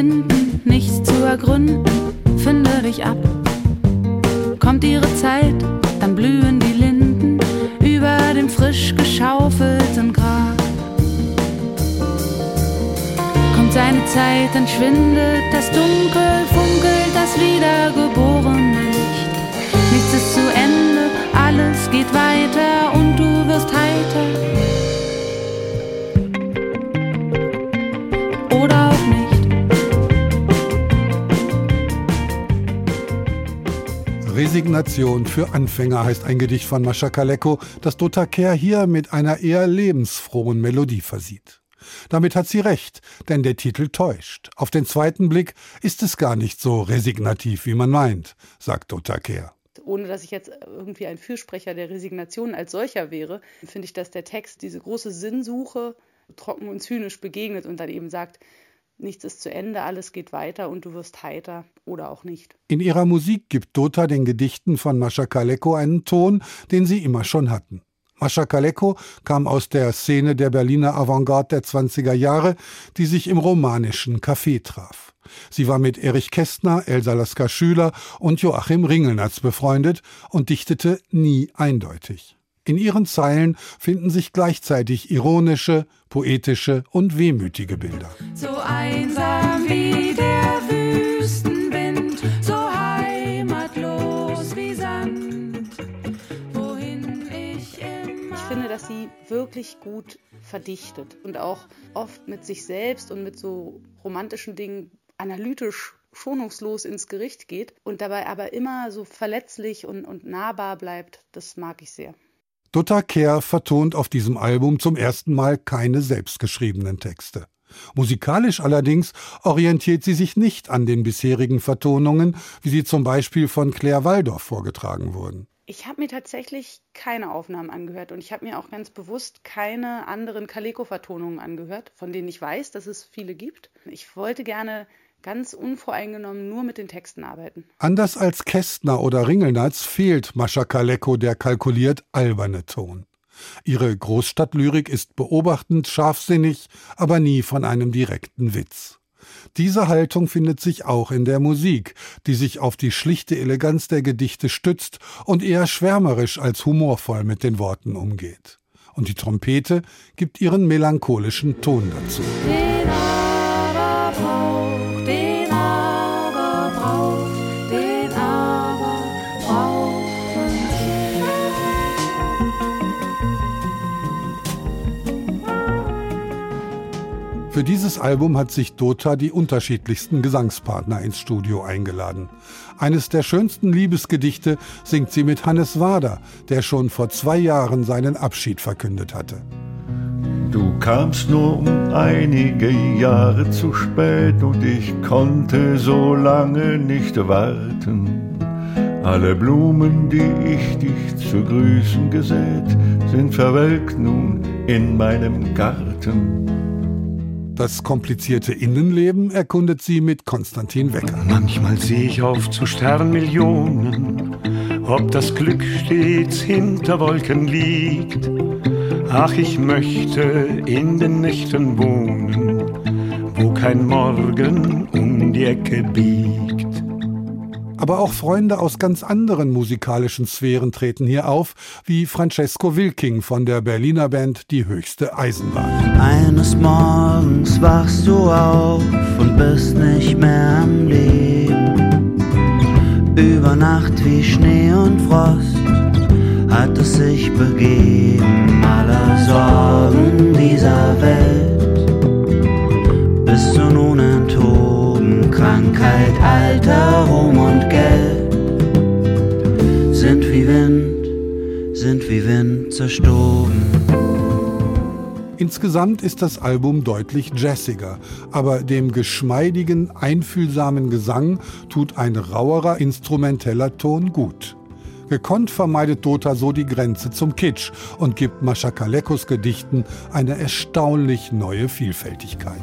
finden, nichts zu ergründen, finde dich ab. Kommt ihre Zeit, dann blühen die Linden über dem frisch geschaufelten Grab. Kommt seine Zeit, dann schwindet das Dunkel, funkelt das wiedergeborene Resignation für Anfänger heißt ein Gedicht von Mascha Kaleko, das Dota Kerr hier mit einer eher lebensfrohen Melodie versieht. Damit hat sie recht, denn der Titel täuscht. Auf den zweiten Blick ist es gar nicht so resignativ, wie man meint, sagt Dota Kerr. Ohne dass ich jetzt irgendwie ein Fürsprecher der Resignation als solcher wäre, finde ich, dass der Text diese große Sinnsuche trocken und zynisch begegnet und dann eben sagt, nichts ist zu Ende, alles geht weiter und du wirst heiter oder auch nicht. In ihrer Musik gibt Dota den Gedichten von Mascha Kaleko einen Ton, den sie immer schon hatten. Mascha Kaleko kam aus der Szene der Berliner Avantgarde der 20er Jahre, die sich im romanischen Café traf. Sie war mit Erich Kästner, Elsa Lasker Schüler und Joachim Ringelnatz befreundet und dichtete nie eindeutig. In ihren Zeilen finden sich gleichzeitig ironische, poetische und wehmütige Bilder. So einsam wie der Wüstenwind, so heimatlos wie Sand, wohin ich immer. Ich finde, dass sie wirklich gut verdichtet und auch oft mit sich selbst und mit so romantischen Dingen analytisch schonungslos ins Gericht geht und dabei aber immer so verletzlich und, und nahbar bleibt. Das mag ich sehr. Dutta Kehr vertont auf diesem Album zum ersten Mal keine selbstgeschriebenen Texte. Musikalisch allerdings orientiert sie sich nicht an den bisherigen Vertonungen, wie sie zum Beispiel von Claire Waldorf vorgetragen wurden. Ich habe mir tatsächlich keine Aufnahmen angehört und ich habe mir auch ganz bewusst keine anderen Kaleko-Vertonungen angehört, von denen ich weiß, dass es viele gibt. Ich wollte gerne ganz unvoreingenommen nur mit den Texten arbeiten. Anders als Kästner oder Ringelnatz fehlt Mascha Kaleko der kalkuliert alberne Ton. Ihre Großstadtlyrik ist beobachtend, scharfsinnig, aber nie von einem direkten Witz. Diese Haltung findet sich auch in der Musik, die sich auf die schlichte Eleganz der Gedichte stützt und eher schwärmerisch als humorvoll mit den Worten umgeht. Und die Trompete gibt ihren melancholischen Ton dazu. Für dieses Album hat sich Dota die unterschiedlichsten Gesangspartner ins Studio eingeladen. Eines der schönsten Liebesgedichte singt sie mit Hannes Wader, der schon vor zwei Jahren seinen Abschied verkündet hatte. Du kamst nur um einige Jahre zu spät und ich konnte so lange nicht warten. Alle Blumen, die ich dich zu grüßen gesät, sind verwelkt nun in meinem Garten. Das komplizierte Innenleben erkundet sie mit Konstantin Wecker. Manchmal sehe ich auf zu Sternmillionen, ob das Glück stets hinter Wolken liegt. Ach, ich möchte in den Nächten wohnen, wo kein Morgen um die Ecke biegt. Aber auch Freunde aus ganz anderen musikalischen Sphären treten hier auf, wie Francesco Wilking von der Berliner Band Die höchste Eisenbahn. Eines Morgens wachst du auf und bist nicht mehr am Leben. Über Nacht wie Schnee und Frost hat es sich begeben. Aller Sorgen dieser Welt sind wie Wind zerstoben. Insgesamt ist das Album deutlich jazziger, aber dem geschmeidigen, einfühlsamen Gesang tut ein rauerer instrumenteller Ton gut. Gekonnt vermeidet Dota so die Grenze zum Kitsch und gibt Mascha Kalekos Gedichten eine erstaunlich neue Vielfältigkeit.